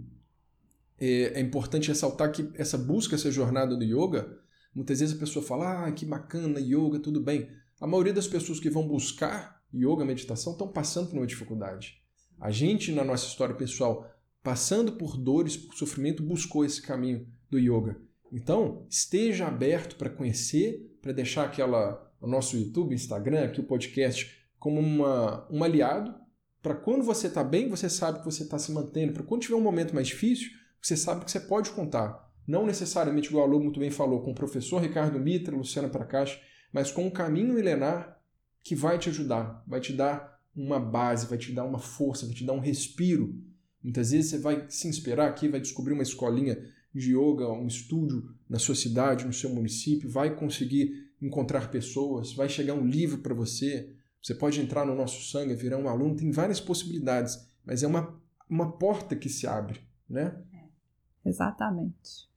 é, é importante ressaltar que essa busca, essa jornada do yoga, muitas vezes a pessoa fala, ah, que bacana, yoga, tudo bem. A maioria das pessoas que vão buscar yoga, meditação, estão passando por uma dificuldade. A gente, na nossa história pessoal, passando por dores, por sofrimento, buscou esse caminho do yoga. Então, esteja aberto para conhecer, para deixar aquela o nosso YouTube, Instagram, aqui o podcast como uma, um aliado para quando você está bem, você sabe que você está se mantendo. Para quando tiver um momento mais difícil, você sabe que você pode contar. Não necessariamente, igual o Lu muito bem falou, com o professor Ricardo Mitra, Luciana Prakash, mas com um caminho milenar que vai te ajudar, vai te dar uma base, vai te dar uma força, vai te dar um respiro. Muitas vezes você vai se inspirar aqui, vai descobrir uma escolinha de yoga, um estúdio na sua cidade, no seu município, vai conseguir encontrar pessoas, vai chegar um livro para você, você pode entrar no nosso sangue, virar um aluno, tem várias possibilidades, mas é uma, uma porta que se abre, né? É, exatamente.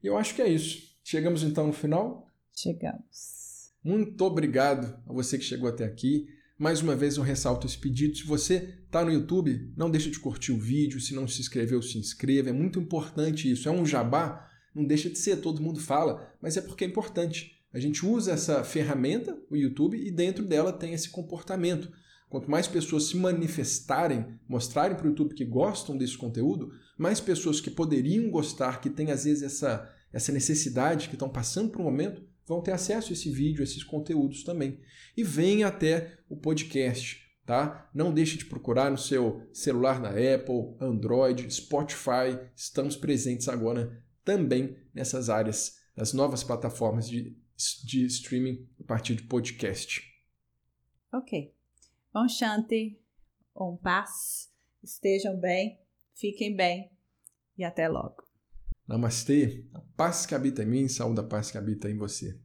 E eu acho que é isso. Chegamos então no final? Chegamos. Muito obrigado a você que chegou até aqui. Mais uma vez eu ressalto esse pedido. Se você está no YouTube, não deixe de curtir o vídeo. Se não se inscreveu, se inscreva. É muito importante isso. É um jabá, não deixa de ser, todo mundo fala, mas é porque é importante. A gente usa essa ferramenta, o YouTube, e dentro dela tem esse comportamento. Quanto mais pessoas se manifestarem, mostrarem para o YouTube que gostam desse conteúdo, mais pessoas que poderiam gostar, que têm às vezes essa, essa necessidade, que estão passando por um momento, vão ter acesso a esse vídeo, a esses conteúdos também. E venha até o podcast, tá? Não deixe de procurar no seu celular na Apple, Android, Spotify. Estamos presentes agora também nessas áreas, nas novas plataformas de, de streaming a partir de podcast. Ok. Om Shanti, Om Paz, estejam bem, fiquem bem e até logo. Namastê, a paz que habita em mim, saúde a paz que habita em você.